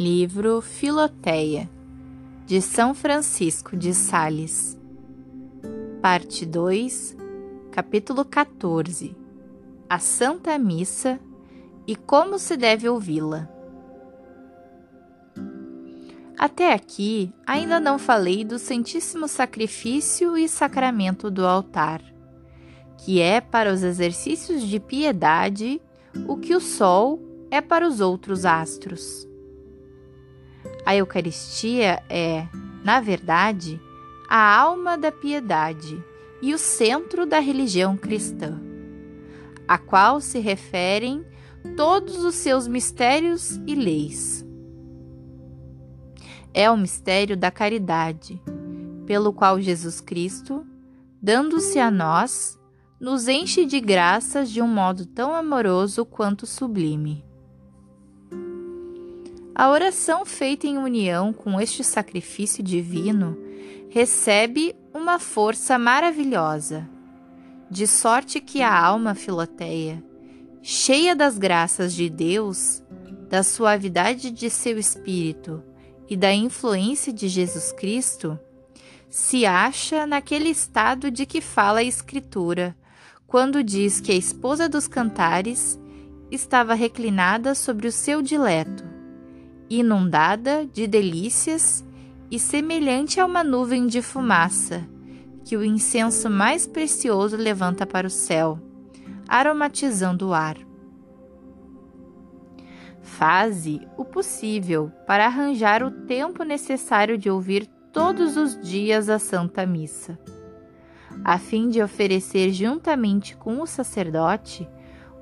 Livro Filoteia, de São Francisco de Sales, Parte 2, Capítulo 14 A Santa Missa e como se deve ouvi-la. Até aqui, ainda não falei do Santíssimo Sacrifício e Sacramento do altar, que é para os exercícios de piedade o que o Sol é para os outros astros. A Eucaristia é, na verdade, a alma da piedade e o centro da religião cristã, a qual se referem todos os seus mistérios e leis. É o mistério da caridade, pelo qual Jesus Cristo, dando-se a nós, nos enche de graças de um modo tão amoroso quanto sublime. A oração feita em união com este sacrifício divino recebe uma força maravilhosa, de sorte que a alma filoteia, cheia das graças de Deus, da suavidade de seu espírito e da influência de Jesus Cristo, se acha naquele estado de que fala a Escritura, quando diz que a esposa dos cantares estava reclinada sobre o seu dileto inundada de delícias e semelhante a uma nuvem de fumaça que o incenso mais precioso levanta para o céu, aromatizando o ar. Faze o possível para arranjar o tempo necessário de ouvir todos os dias a Santa Missa, a fim de oferecer juntamente com o sacerdote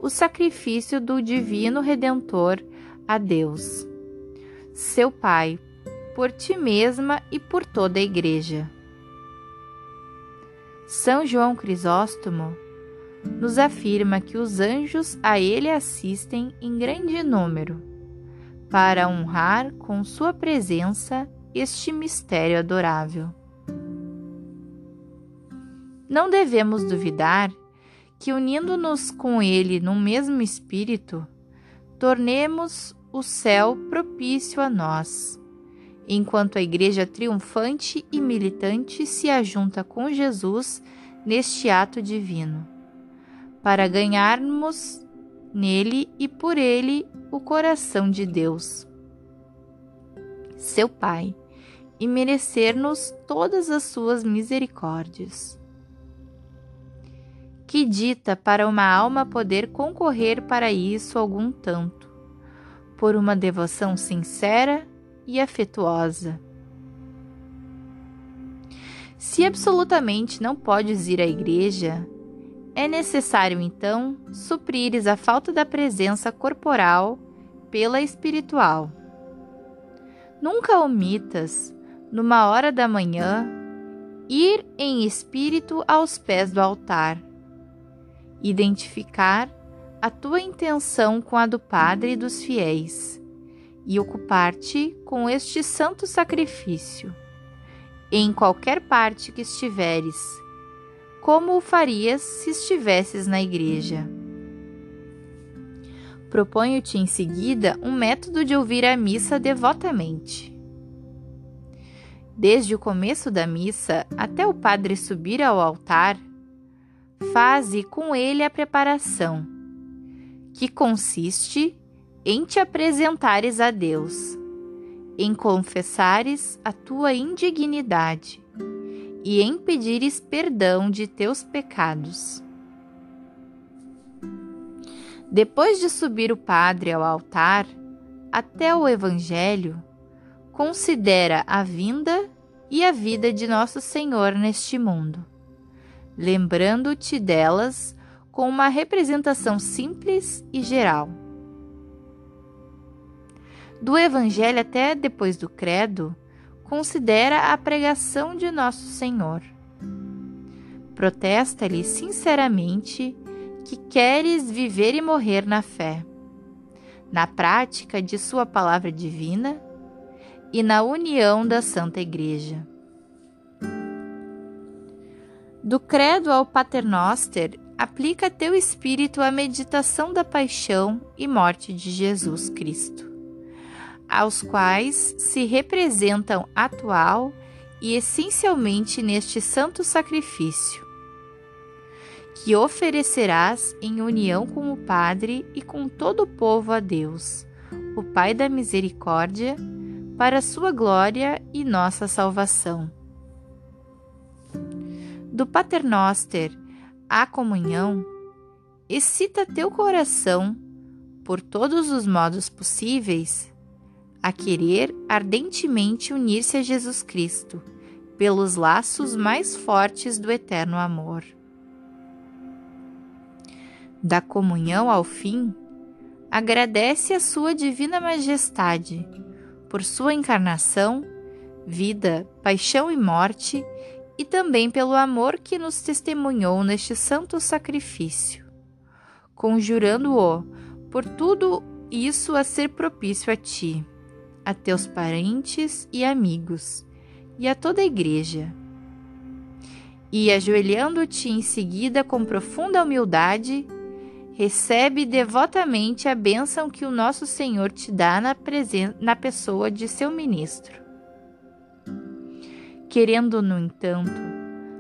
o sacrifício do Divino Redentor a Deus seu Pai, por ti mesma e por toda a Igreja. São João Crisóstomo nos afirma que os anjos a ele assistem em grande número, para honrar com sua presença este mistério adorável. Não devemos duvidar que, unindo-nos com ele no mesmo espírito, tornemos o céu propício a nós. Enquanto a Igreja triunfante e militante se ajunta com Jesus neste ato divino, para ganharmos nele e por ele o coração de Deus, seu Pai, e merecer-nos todas as suas misericórdias. Que dita para uma alma poder concorrer para isso algum tanto por uma devoção sincera e afetuosa. Se absolutamente não podes ir à igreja, é necessário então suprires a falta da presença corporal pela espiritual. Nunca omitas, numa hora da manhã, ir em espírito aos pés do altar, identificar a tua intenção com a do Padre e dos fiéis, e ocupar-te com este santo sacrifício, em qualquer parte que estiveres, como o farias se estivesses na igreja. Proponho-te em seguida um método de ouvir a missa devotamente. Desde o começo da missa até o padre subir ao altar, faze com ele a preparação que consiste em te apresentares a Deus, em confessares a tua indignidade e em pedires perdão de teus pecados. Depois de subir o padre ao altar, até o Evangelho, considera a vinda e a vida de Nosso Senhor neste mundo, lembrando-te delas com uma representação simples e geral. Do Evangelho até depois do Credo, considera a pregação de Nosso Senhor. Protesta-lhe sinceramente que queres viver e morrer na fé, na prática de Sua palavra divina e na união da Santa Igreja. Do Credo ao Paternoster aplica teu espírito à meditação da paixão e morte de Jesus Cristo, aos quais se representam atual e essencialmente neste santo sacrifício, que oferecerás em união com o Padre e com todo o povo a Deus, o Pai da misericórdia, para sua glória e nossa salvação. Do Paternoster à comunhão, excita teu coração, por todos os modos possíveis, a querer ardentemente unir-se a Jesus Cristo, pelos laços mais fortes do eterno amor. Da comunhão ao fim, agradece a Sua Divina Majestade por Sua encarnação, vida, paixão e morte, e também pelo amor que nos testemunhou neste santo sacrifício, conjurando-o por tudo isso a ser propício a Ti a teus parentes e amigos, e a toda a igreja. E, ajoelhando-te em seguida com profunda humildade, recebe devotamente a bênção que o nosso Senhor te dá na, na pessoa de seu ministro. Querendo, no entanto,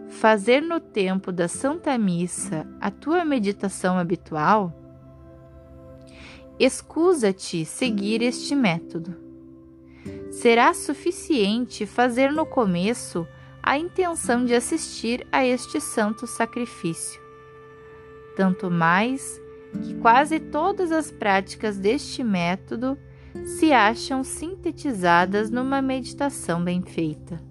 fazer no tempo da Santa Missa a tua meditação habitual, escusa-te seguir este método será suficiente fazer no começo a intenção de assistir a este santo sacrifício. Tanto mais que quase todas as práticas deste método se acham sintetizadas numa meditação bem feita.